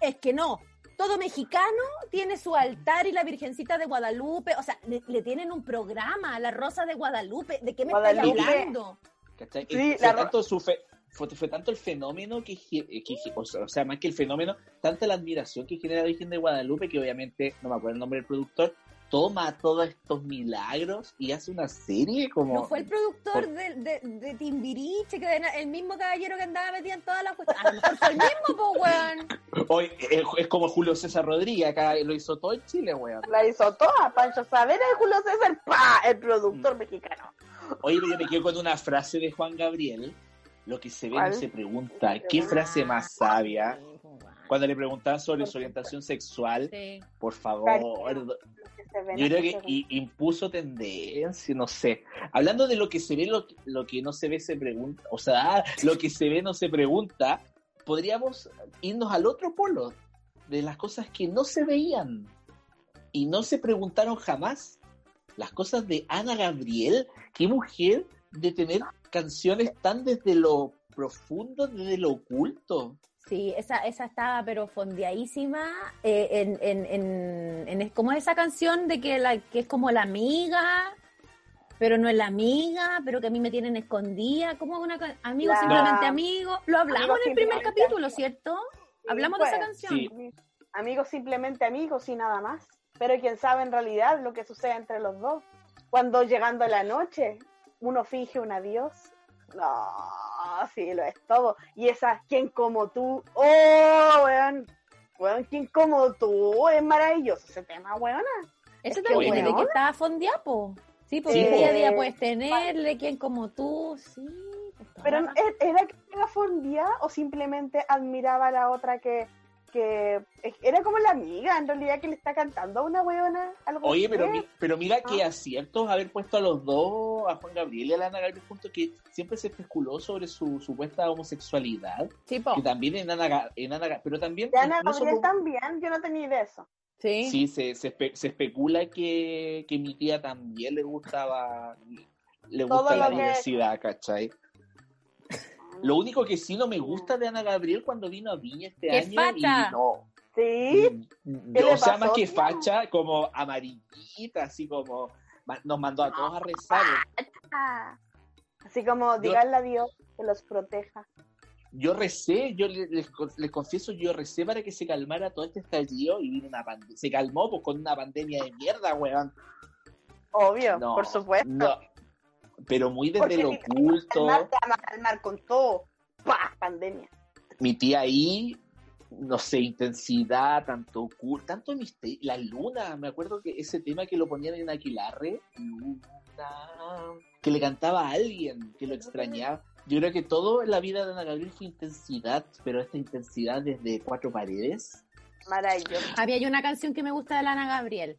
es que no. Todo mexicano tiene su altar y la Virgencita de Guadalupe. O sea, le, le tienen un programa, la Rosa de Guadalupe. ¿De qué me estás hablando? ¿cachai? Sí, la tanto su fe- fue, fue tanto el fenómeno que, eh, que o, sea, más que el fenómeno, tanta la admiración que genera la Virgen de Guadalupe, que obviamente, no me acuerdo el nombre del productor, toma todos estos milagros y hace una serie como... No fue el productor por- de, de, de Timbiriche, que era el mismo caballero que andaba metido en todas las cuestiones. A lo mejor fue el mismo, po, weón. Hoy es, es como Julio César Rodríguez, acá lo hizo todo en Chile, weón. La hizo toda, Pancho Savera y Julio César, ¡pa! El Mm. productor mexicano. Oye, yo me quedo con una frase de Juan Gabriel. Lo que se ve ¿Cuál? no se pregunta. ¿Qué frase más sabia? Po, weón. Cuando le preguntaban sobre su orientación sexual, Sí. por favor. Yo creo que impuso tendencia, no sé. Hablando de lo que se ve, lo, que- lo que no se ve se pregunta. O sea, ah, lo que se ve no se pregunta. Podríamos irnos al otro polo de las cosas que no se veían y no se preguntaron jamás. Las cosas de Ana Gabriel, qué mujer de tener canciones tan desde lo profundo, desde lo oculto. Sí, esa, esa estaba pero fondeadísima eh, en, en, en, en- es como esa canción de que la que es como la amiga, pero no es la amiga, pero que a mí me tienen escondida, como una amigo La- simplemente amigo. Lo hablamos Amigo en el primer capítulo. ¿cierto? Sí, Hablamos de esa pues. canción. Sí. Amigos simplemente amigos y nada más. Pero quién sabe en realidad lo que sucede entre los dos. Cuando llegando la noche, uno finge un adiós. No, sí, lo es todo. Y esa, ¿quién como tú? ¡Oh, weón! Weón, ¿quién como tú? Es maravilloso ese tema, weona. Ese Es también, de que estaba fondeapo. Sí, porque Sí, día a día puedes tenerle, quien como tú, sí. Pero Ajá. ¿e- ¿era que era fondía o simplemente admiraba a la otra que, que era como la amiga en realidad que le está cantando a una weona? Algo Oye, así? pero, mi- pero mira qué Ah. aciertos haber puesto a los dos, a Juan Gabriel y a la Ana Gabriel juntos, que siempre se especuló sobre su supuesta homosexualidad. Sí, po. Que también en Ana, en Ana pero también De Ana Gabriel como- también, yo no tenía idea de eso. Sí. Sí, se, se, espe- se especula que, que mi tía también le gustaba le Todo gusta la lo que- diversidad, ¿cachai? Lo único que sí no me gusta de Ana Gabriel cuando vino a Viña este ¡Qué año facha! y no. Sí, ¿Qué yo, le o sea, pasó, más que facha, como amarillita, así como nos mandó a todos a rezar. así como diganle a Dios que los proteja. Yo recé, yo le- les, les confieso, yo recé para que se calmara todo este estallido y vino una pandemia. Se calmó pues, con una pandemia de mierda, weón. Obvio, No, por supuesto. no. Pero muy desde Porque lo si oculto. calmar, te vas a calmar con todo. ¡Pah! Pandemia. Mi tía ahí, no sé, intensidad, tanto oculto, tanto misterio. La luna, me acuerdo que ese tema que lo ponían en Aquilarre, luna, que le cantaba a alguien, que lo extrañaba. Yo creo que todo en la vida de Ana Gabriel fue intensidad, pero esta intensidad desde cuatro paredes. Maravilloso. Había una canción que me gusta de Lana Gabriel.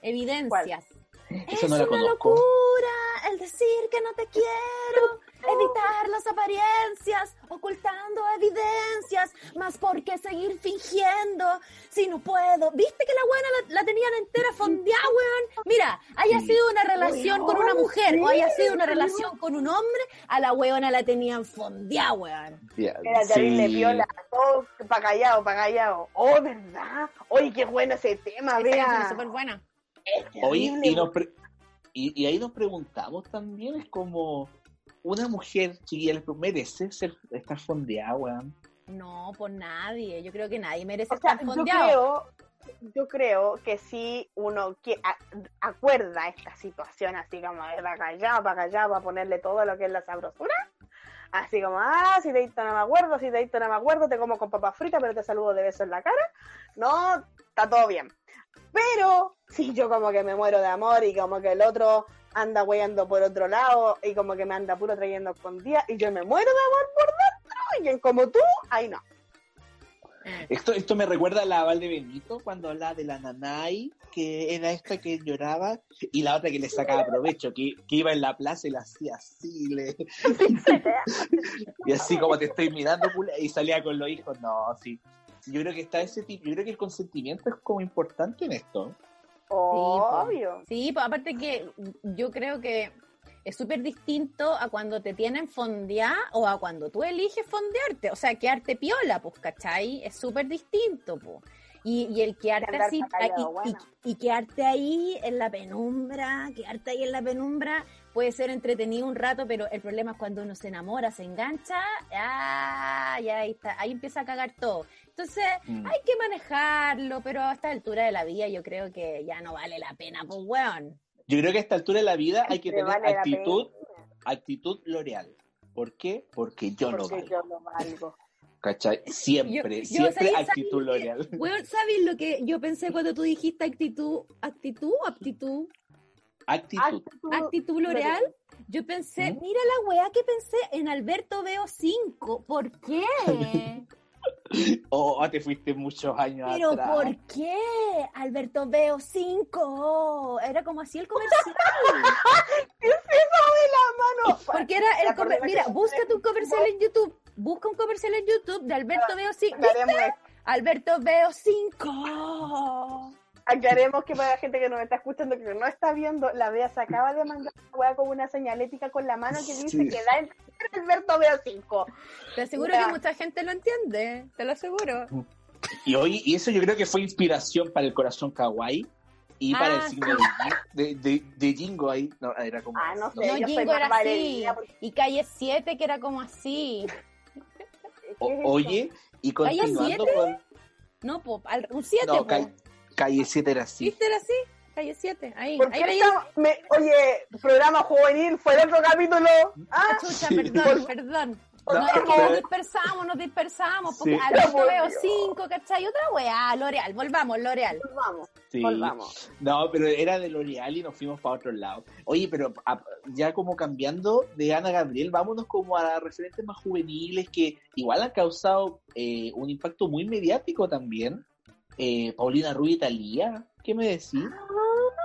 Evidencias. Eso es no la una conozco. locura el decir que no te quiero, evitar las apariencias, ocultando evidencias, más por qué seguir fingiendo si no puedo. ¿Viste que la buena la, la tenían entera fondeada, weón? Mira, haya sido una relación con una mujer o haya sido una relación con un hombre, a la weona la tenían fondeada, weón. Era terrible, sí. viola, todo pa' callado, pa' callado. Oh, ¿verdad? Oye, qué bueno ese tema, vea. súper buena. Es Oye, terrible, y, nos pre- y, y ahí nos preguntamos también, es como una mujer, chiquilla, ¿les merece ser, estar fondeada, weón? No, por nadie. Yo creo que nadie merece O sea, estar yo fondeado. creo, yo creo que si uno que a- acuerda esta situación así como de para allá, para allá, para ponerle todo lo que es la sabrosura, así como, ah, si te visto no me acuerdo, si te visto no me acuerdo, te como con papas fritas, pero te saludo de beso en la cara, no, está todo bien. Pero si yo como que me muero de amor y como que el otro anda weyando por otro lado y como que me anda puro trayendo escondida y yo me muero de amor por dentro y como tú, ahí no. Esto, esto me recuerda a la Val de Benito cuando hablaba de la nanay, que era esta que lloraba, y la otra que le sacaba provecho, que, que iba en la plaza y la hacía así, le- y así como te estoy mirando, y salía con los hijos. No, sí. Yo creo que está ese tipo, yo creo que el consentimiento es como importante en esto. Obvio. Sí, pues aparte que yo creo que es súper distinto a cuando te tienen fondear o a cuando tú eliges fondearte. O sea, quedarte piola, pues, ¿cachai? Es súper distinto, pues. Y, y el quedarte así, callado, y, y- bueno. y quedarte ahí en la penumbra, quedarte ahí en la penumbra puede ser entretenido un rato, pero el problema es cuando uno se enamora, se engancha, ah, ya ahí está, ahí empieza a cagar todo. Entonces, Mm. hay que manejarlo, pero a esta altura de la vida yo creo que ya no vale la pena, pues, weón. Yo creo que a esta altura de la vida hay que Te tener vale actitud, actitud L'Oreal. ¿Por qué? Porque yo no porque valgo. yo no valgo. ¿Cachai? Siempre, Yo- yo, siempre ¿sabes? actitud ¿sabes? L'Oreal. Weón, ¿sabes lo que yo pensé cuando tú dijiste actitud, actitud o aptitud? Actitud. Actitud L'Oreal. Yo pensé, ¿Mm? mira la weá que pensé en Alberto Veo 5. ¿Por qué? Oh, te fuiste muchos años ¿Pero atrás. por qué? Alberto Veo 5. Era como así el comercial. ¿Qué es eso de la mano? Porque era el Ya, comer- perdona Mira, busca un comercial en YouTube. Busca un comercial en YouTube de Alberto Veo 5. Aclaremos, Alberto Veo 5. aclaremos que para la gente que nos está escuchando, que no está viendo, la Bea se acaba de mandar una con una señalética con la mano que dice Sí. que da en Alberto Veo 5. Te aseguro Ya. que mucha gente lo entiende. Te lo aseguro. Y hoy, y eso yo creo que fue inspiración para el corazón kawaii y para el Ah, signo de, Jin- de, de, de Jingo ahí. No, era como. Ah, no sé. No, Jingo era así. Y Calle 7, que era como así. O- oye, y ¿Calle continuando con. No, po, al- un 7, No, po. calle, calle 7 era así. ¿Viste? Era así. Calle 7. Ahí. ¿Por ahí estamos- me- oye, programa juvenil, fue el otro capítulo. Ah, Chucha, Sí. perdón, perdón. No, No, es que nos dispersamos, nos dispersamos, porque Sí. al Por veo cinco, ¿cachai? Otra weá, L'Oreal, volvamos, L'Oreal. Volvamos, Sí. volvamos. No, pero era de L'Oreal y nos fuimos para otro lado. Oye, pero a- ya como cambiando de Ana Gabriel, vámonos como a referentes más juveniles que igual han causado eh, un impacto muy mediático también. Eh, Paulina Rubio y Talía, ¿qué me decís? Adora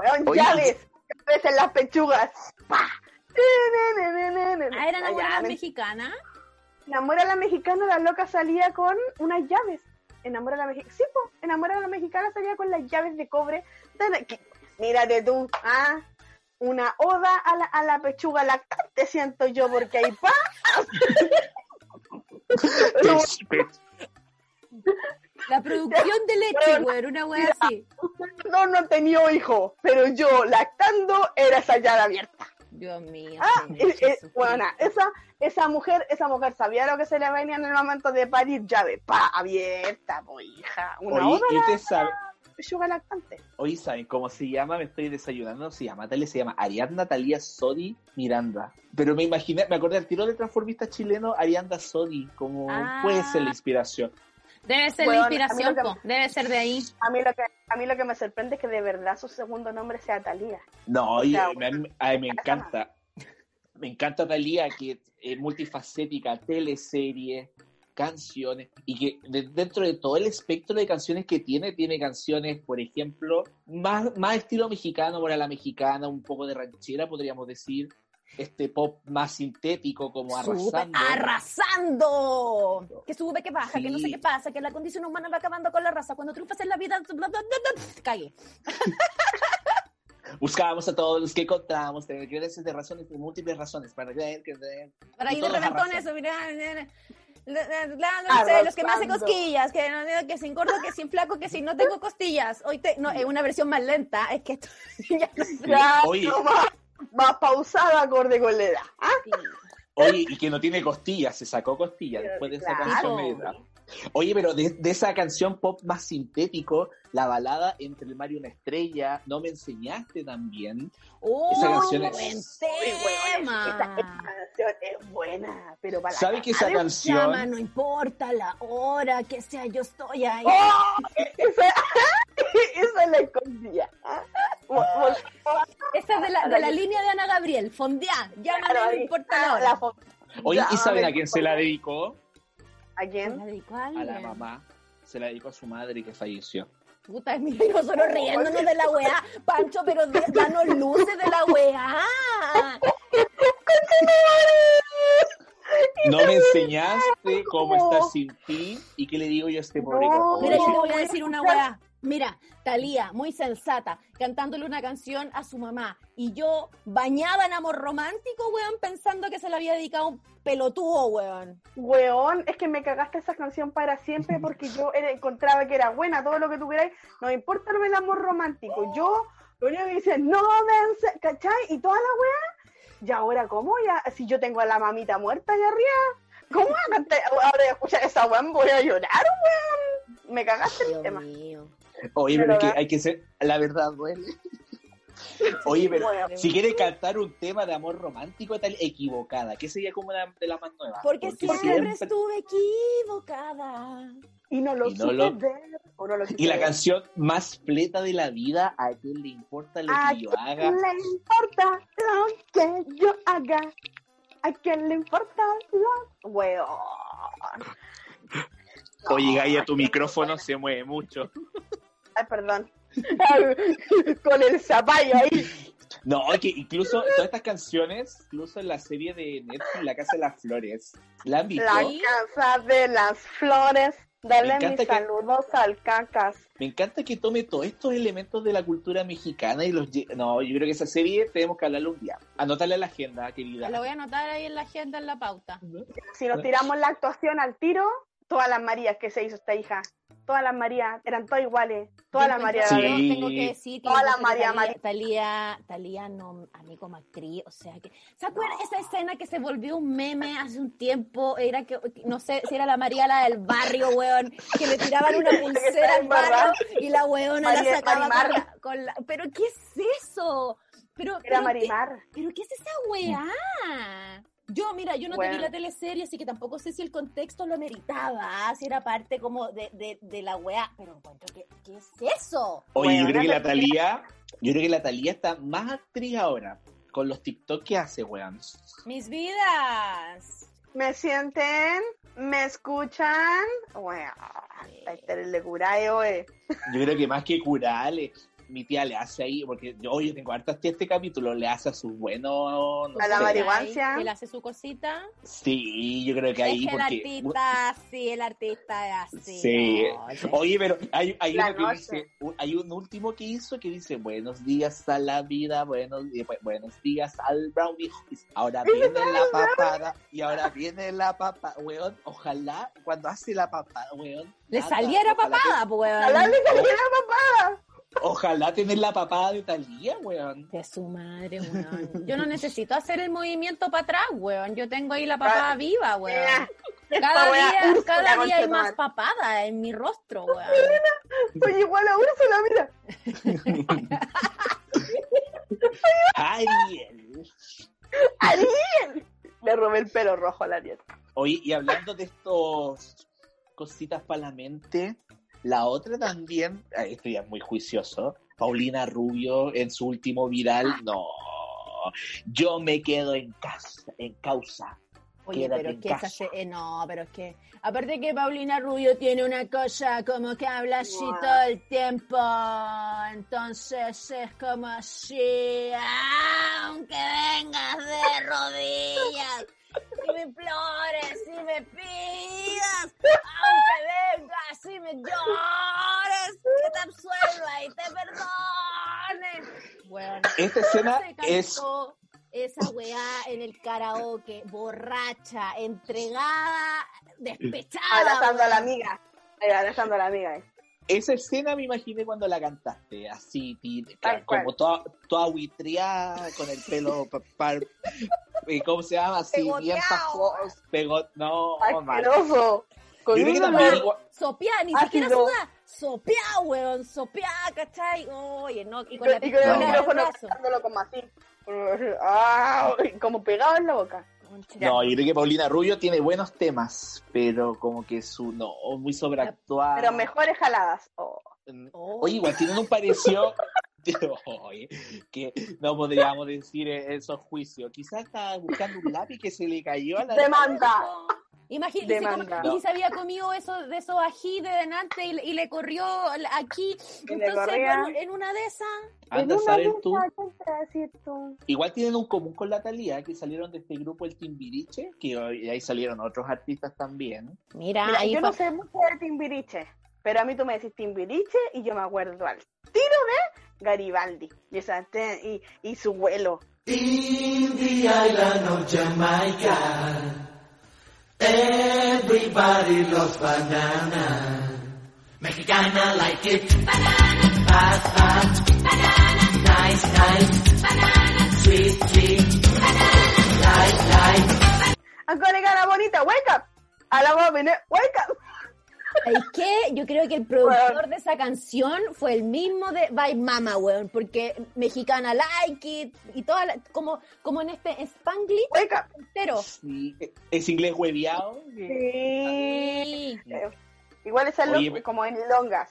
Weón, Oye, llaves, llaves en las pechugas. ¡Pa! Ne, ne, ne, ne, ne, ne. Ah, era me- mexicana. Enamora a la mexicana, la loca salía con unas llaves. Enamora a la mexicana. Sí, po, enamora a la mexicana salía con las llaves de cobre. de la- que- Mírate tú, ¿ah? Una oda a la, a la pechuga lactante, siento yo, porque ahí pa. La producción de leche, weón, una weá así. no, no tenido hijo, pero yo lactando era esa llave abierta. Dios mío. Ah, Señor eh, eh, bueno, esa, esa mujer, esa mujer sabía lo que se le venía en el momento de parir llave, pa, abierta, po, hija. Una Oye, ¿y la pechuga lactante. oye, ¿saben cómo se llama? Me estoy desayunando, se llama, se llama Ariadna Talía Sodi Miranda. Pero me imaginé, me acordé al tiro del transformista chileno Ariadna Sodi, como Ah. puede ser la inspiración. Debe ser Weón, la inspiración, que-. Debe ser de ahí. A mí lo que a mí lo que me sorprende es que de verdad su segundo nombre sea Talía. No, O sea, a mí, a mí me encanta. Me encanta Talía, que es multifacética, teleserie, canciones, y que de- dentro de todo el espectro de canciones que tiene, tiene canciones, por ejemplo, más, más estilo mexicano, para la mexicana, un poco de ranchera, podríamos decir, este pop más sintético, como arrasando. arrasando. Que sube, que baja, que no sé Sí. qué pasa, que la condición humana va acabando con la raza. Cuando triunfas en la vida, bla, bla, bla, bla, cague. Buscábamos a todos los que encontramos, tener creencias de razones, de múltiples razones, para creer que... Para ir de reventones, la- no sé, los que me hacen cosquillas, que, no- que sin gordo, que sin flaco, que si no tengo costillas. Hoy te, no, es una versión más lenta, es que esto ya no Oye. Más, pausada acorde con la edad. ¿ah? Oye, y que no tiene costillas, se sacó costillas después de esa claro. canción. Oye, pero de, de esa canción pop más sintético, la balada Entre el mar y una estrella, No me enseñaste también. ¡Oh, Esa canción es- buen Uy, weón, tema! esa, esa canción es buena, pero para la ¿Sabe que esa canción... Llama, no importa la hora que sea, yo estoy ahí. ¡Oh! Esa, esa la escondía. ¿ah? Esa es de la, de la línea de Ana Gabriel, fondeá, claro, no ahí importa la está hora. Oye, ¿y Ya, saben a quién se la dedicó? ¿A ¿La quién? dedicó a A la mamá. Se la dedicó a su madre que falleció. Puta, mira, nosotros riéndonos de la weá. Pancho, pero danos luces de la weá. No me enseñaste cómo estar sin ti y qué le digo yo a este pobre No. Mira, yo te voy a decir una weá. Mira, Talía, muy sensata, cantándole una canción a su mamá. Y yo, bañada en amor romántico, weón, pensando que se la había dedicado un pelotudo, weón. Weón, es que me cagaste esa canción para siempre porque yo encontraba que era buena, todo lo que tú queráis, no importa el amor romántico. Yo, lo único que dice, no vence, ¿cachai? Y toda la weá. Y ahora, ¿cómo? Ya, si yo tengo a la mamita muerta allá arriba, ¿cómo voy a cantar- ahora escuchar esa weón voy a llorar, weón? Me cagaste el Dios tema. mío. Oye, Pero pero es que hay que ser... La verdad duele. Oye, pero si quiere cantar un tema de amor romántico, tal equivocada, que sería como la, de la más nueva. Porque, siempre, estuve equivocada. Y no lo Y no supe lo- ver, o no lo quise Y la ver. canción más pleta de la vida, ¿a quién le importa lo ¿A que yo quién haga? le importa lo que yo haga? ¿A quién le importa lo... Weón. Oye, Gaia, tu micrófono se mueve mucho. Ay, perdón. Con el zapallo ahí. No, es que incluso todas estas canciones, incluso en la serie de Netflix, La Casa de las Flores, ¿la han visto? La casa de las flores. Dale mis que- saludos al cacas. Me encanta que tome todos estos elementos de la cultura mexicana y los... lle- No, yo creo que esa serie tenemos que hablarlo un día. Anótale a la agenda, querida. La voy a anotar ahí en la agenda, en la pauta. Si nos tiramos la actuación al tiro, todas las Marías que se hizo esta hija. todas las Marías, eran todas iguales, todas Yo las Marías. Sí. tengo que decir que Toda yo la encuentro que María Talía, María. Talía, Talía no, a mí como actriz, o sea que, ¿se acuerdan esa escena que se volvió un meme hace un tiempo? Era que, no sé si era la María la del barrio, weón, que le tiraban una pulsera al barrio y la weona la María- sacaba con Marimar. la, con la- pero ¿qué es eso? Pero, Era pero ¿qué- Marimar. ¿Pero qué es esa weá? Yo, mira, yo no te vi Bueno. la teleserie, así que tampoco sé si el contexto lo meritaba, si era parte como de, de, de la weá, pero encuentro que, ¿qué es eso? Oye, yo Bueno, creo que la Talía, yo creo que la Talía está más actriz ahora, con los TikTok que hace, weón. Mis vidas. ¿Me sienten? ¿Me escuchan? Bueno, terrible curayo, eh. Yo creo que más que curarle, mi tía le hace ahí, porque yo, oye, tengo hartas tías este capítulo, le hace a sus buenos, no A la sé. marihuancia. Él hace su cosita. Sí, yo creo que ahí, es que el porque... artista, sí, el artista es así. Sí. oye. Oye, pero hay, hay uno que dice, un- hay un último que hizo que dice buenos días a la vida, buenos, buenos días al brownie. Ahora viene la papada y ahora viene la papada, weón. Ojalá cuando hace la papada, weón. Le nada, saliera ojalá papada, pues, Ojalá weón. le saliera papá. Ojalá tener la papada de Talía, weón. De su madre, weón. Yo no necesito hacer el movimiento para atrás, weón. Yo tengo ahí la papada viva, weón. Esta Cada día, Úrsula, cada día hay más papada en mi rostro, weón. Oye, igual a Úrsula, mira. Ariel. ¡Ariel! Le robé el pelo rojo a la Ariel. Oye, y hablando de estos cositas para la mente, la otra también, ah, esto ya es muy juicioso, Paulina Rubio en su último viral, no, yo me quedo en casa, en causa. Oye, Quédate pero es que esa casa. se- eh, no, pero es que aparte que Paulina Rubio tiene una cosa como que habla así Wow. todo el tiempo, entonces es como así, aunque vengas de rodillas y me implores y me pidas, aunque vengas y me llores, que te absuelva y te perdone. Bueno, Esta escena es, esa weá en el karaoke, borracha, entregada, despechada. Abrazando a la amiga. Abrazando a la amiga. Esa escena me imaginé cuando la cantaste, así, Tal como toda, toda buitreada, con el pelo, pa- pa- eh, ¿cómo se llama? Así, bien Pegoteado. pajoso, pegó, no. Asqueroso. Con un también Sopeada, ni Ácido. siquiera suda. Sopeada, weón, sopeada, ¿cachai? Oye, no, y Y con la con, y con el micrófono como así. Ah, como pegado en la boca. No, yo creo que Paulina Rubio tiene buenos temas, pero como que su, no, muy sobreactuada. Pero mejores jaladas. Oh. Oh. Oye, igual tienen un parecido, que no podríamos decir esos juicios. Quizás estaba buscando un lápiz que se le cayó a la... Demanda. Imagínate, Demanda. y si se había comido eso, de esos ají de delante y, le- y le corrió aquí. Y Entonces, bueno, en una de esas, Anda a En saber tú. Igual tienen un común con la Talía, que salieron de este grupo el Timbiriche, que hoy- ahí salieron otros artistas también. mira, Mira, ahí yo fue- no sé mucho de Timbiriche, pero a mí tú me decís Timbiriche y yo me acuerdo al tiro de Garibaldi y, esa, te- y, y su vuelo. In the island of Jamaica, everybody loves banana. Mexicana like it. Banana. Hot, hot. Banana. Nice, nice. Sweet, sweet. Light, light. Ancora cara bonita, wake up. A la voz viene, wake up. Es que yo creo que el productor de esa canción fue el mismo de Bye Mama, weón, porque mexicana like it y toda la- como, como en este Spanglish entero. Sí, es inglés hueviado. Sí. Sí. Eh, Igual es algo Oye, como en longas.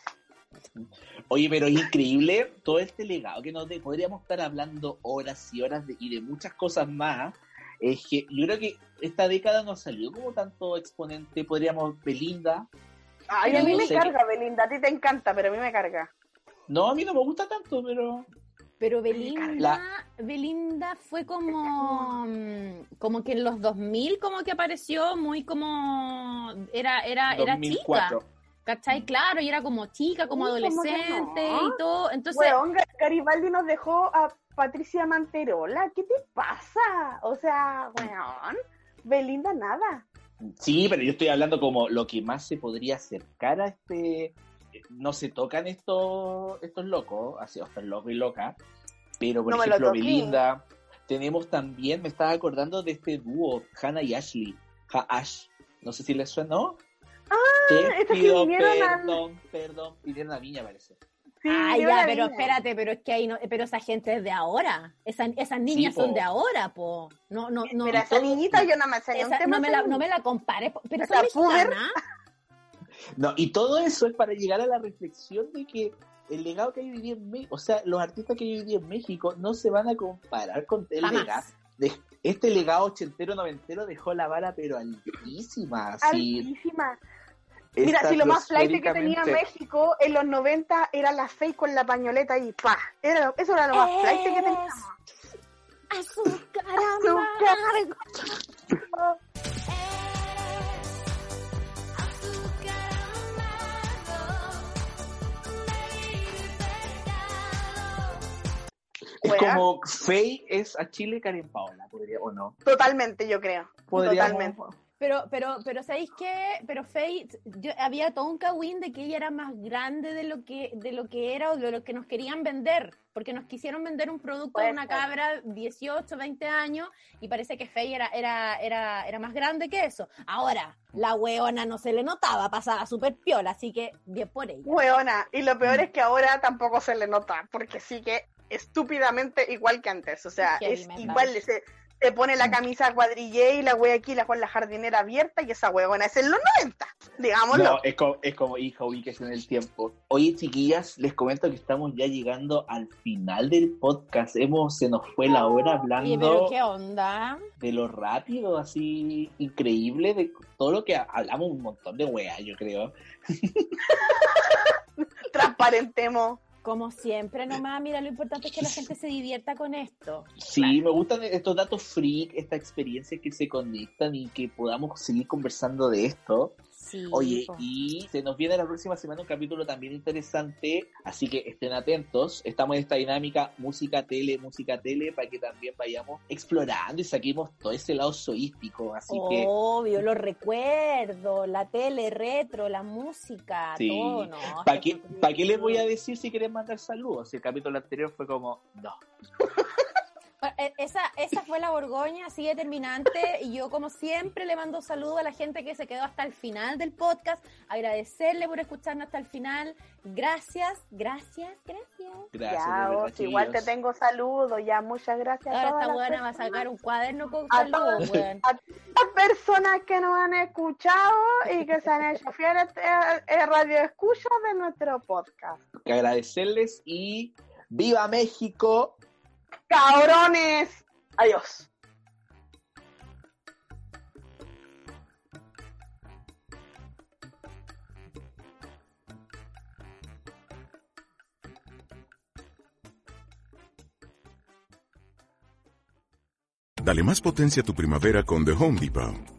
Oye, pero es increíble todo este legado que nos de, podríamos estar hablando horas y horas de- y de muchas cosas más. Es que yo creo que esta década no salió como tanto exponente, podríamos, Belinda. Ay, a mí No me sé carga, Belinda. A ti te encanta, pero a mí me carga. No, a mí no me gusta tanto, pero Pero Belinda, La- Belinda fue como, mm, como que en los 2000 como que apareció muy como, era, era, era 2004. chica, ¿cachai? Claro, y era como chica, como Uy, ¿cómo que adolescente no? y todo, entonces... Weón, Ga- Garibaldi nos dejó a Patricia Manterola. ¿Qué te pasa? O sea, weón, Belinda nada. Sí, pero yo estoy hablando como lo que más se podría acercar a este. No se tocan estos estos locos, así, estos locos y locas. Pero, por No ejemplo. Belinda. Tenemos también, me estaba acordando de este dúo, Hannah y Ashley. Ha Ash. No sé si les suena, ¿no? Ah, Te que pido vinieron al- perdón, perdón. Pidieron a Viña, parece. Sí, Ah, ya, pero espérate, pero es que ahí no, pero esa gente es de ahora. Esa- esas niñas son de ahora, po. No, no, no. Mira, esa niñita yo no me sé esa- no, me la, no me la compares, pero Esa. No, y todo eso es para llegar a la reflexión de que el legado que hay hoy día en México, o sea, los artistas que hay hoy día en México no se van a comparar con el Jamás. legado. de- este legado ochentero, noventero dejó la vara pero altísima. Así, Altísima. Mira, si lo más flight que tenía. México en los 90 era la Faye con la pañoleta y pa. Era, eso era lo más flight que teníamos. Azúcar Azúcar. Es Wea. como Faye es a Chile Karen Paola, podría, o no. Totalmente, yo creo. Podríamos- Totalmente. Pero, pero, pero ¿sabéis qué? Pero Faye, yo, había todo un cagüín de que ella era más grande de lo que, de lo que era o de lo que nos querían vender. Porque nos quisieron vender un producto de una cabra 18, 20 años y parece que Faye era, era, era, era más grande que eso. Ahora, la weona no se le notaba, pasaba súper piola, así que bien por ella. Weona. Y lo Mm. peor es que ahora tampoco se le nota, porque sigue estúpidamente igual que antes. O sea, es igual, se, se pone la camisa cuadrille y la wea aquí, la con la jardinera abierta, y esa weona es en los 90, digámoslo. No, es como, es como hija, ubíquese en el tiempo. Oye, chiquillas, les comento que estamos ya llegando al final del podcast. Hemos, se nos fue la hora hablando Oye, pero ¿qué onda? de lo rápido, así increíble, de todo lo que ha- hablamos un montón de weas, yo creo. Transparentemos. Como siempre, nomás, mira, lo importante es que la gente se divierta con esto. Sí, me gustan estos datos freak, estas experiencias que se conectan y que podamos seguir conversando de esto. Sí, Oye, po. y se nos viene la próxima semana un capítulo también interesante, así que estén atentos. Estamos en esta dinámica música, tele, música, tele, para que también vayamos explorando y saquemos todo ese lado soístico. Así que Obvio, los recuerdos, la tele retro, la música, Sí. todo, ¿no? ¿Para qué, que- ¿Para qué les voy a decir si quieren mandar saludos? Si el capítulo anterior fue como, no. Eh, Esa, esa fue la Borgoña, así determinante. Y yo, como siempre, le mando saludos a la gente que se quedó hasta el final del podcast. Agradecerle por escucharnos hasta el final. Gracias, gracias, gracias. Gracias. ya, Oz, igual te tengo saludos, ya, muchas gracias a Ahora todas esta buena va a sacar un cuaderno con A saludos, weón. las personas que nos han escuchado y que se han hecho fieles eh, eh, radioescuchas de nuestro podcast. Que agradecerles y ¡Viva México! ¡Cabrones! Adiós. Dale más potencia a tu primavera con The Home Depot.